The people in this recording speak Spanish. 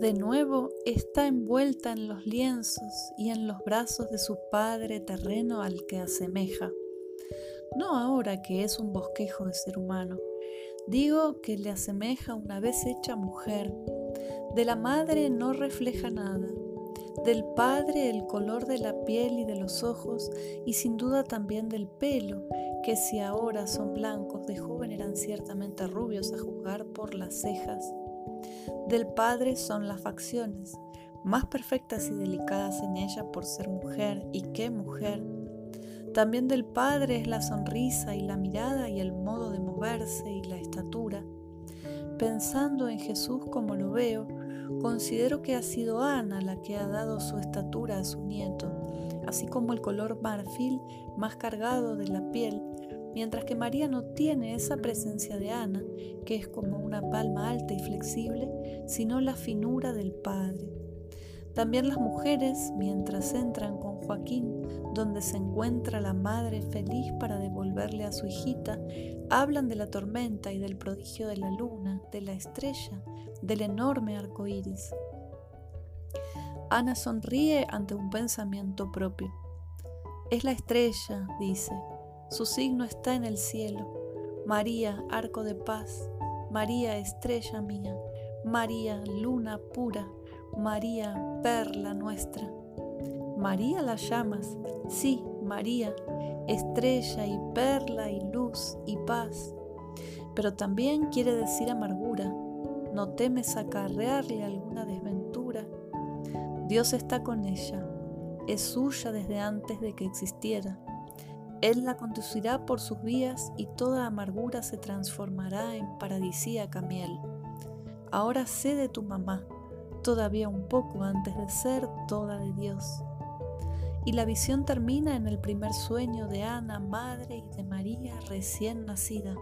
de nuevo está envuelta en los lienzos y en los brazos de su padre terreno al que asemeja. No ahora que es un bosquejo de ser humano, digo que le asemeja una vez hecha mujer. De la madre no refleja nada, del padre el color de la piel y de los ojos y sin duda también del pelo, que si ahora son blancos, de joven eran ciertamente rubios a juzgar por las cejas del Padre son las facciones, más perfectas y delicadas en ella por ser mujer, y qué mujer. También del Padre es la sonrisa y la mirada y el modo de moverse y la estatura. Pensando en Jesús como lo veo, considero que ha sido Ana la que ha dado su estatura a su nieto, así como el color marfil más cargado de la piel mientras que María no tiene esa presencia de Ana, que es como una palma alta y flexible, sino la finura del Padre. También las mujeres, mientras entran con Joaquín, donde se encuentra la madre feliz para devolverle a su hijita, hablan de la tormenta y del prodigio de la luna, de la estrella, del enorme arco iris. Ana sonríe ante un pensamiento propio. Es la estrella, dice, su signo está en el cielo. María, arco de paz. María, estrella mía. María, luna pura. María, perla nuestra. María las llamas. Sí, María, estrella y perla y luz y paz. Pero también quiere decir amargura. No temes acarrearle alguna desventura. Dios está con ella. Es suya desde antes de que existiera él la conducirá por sus vías y toda amargura se transformará en paradisíaca miel. Ahora sé de tu mamá, todavía un poco antes de ser toda de Dios. Y la visión termina en el primer sueño de Ana, madre y de María recién nacida.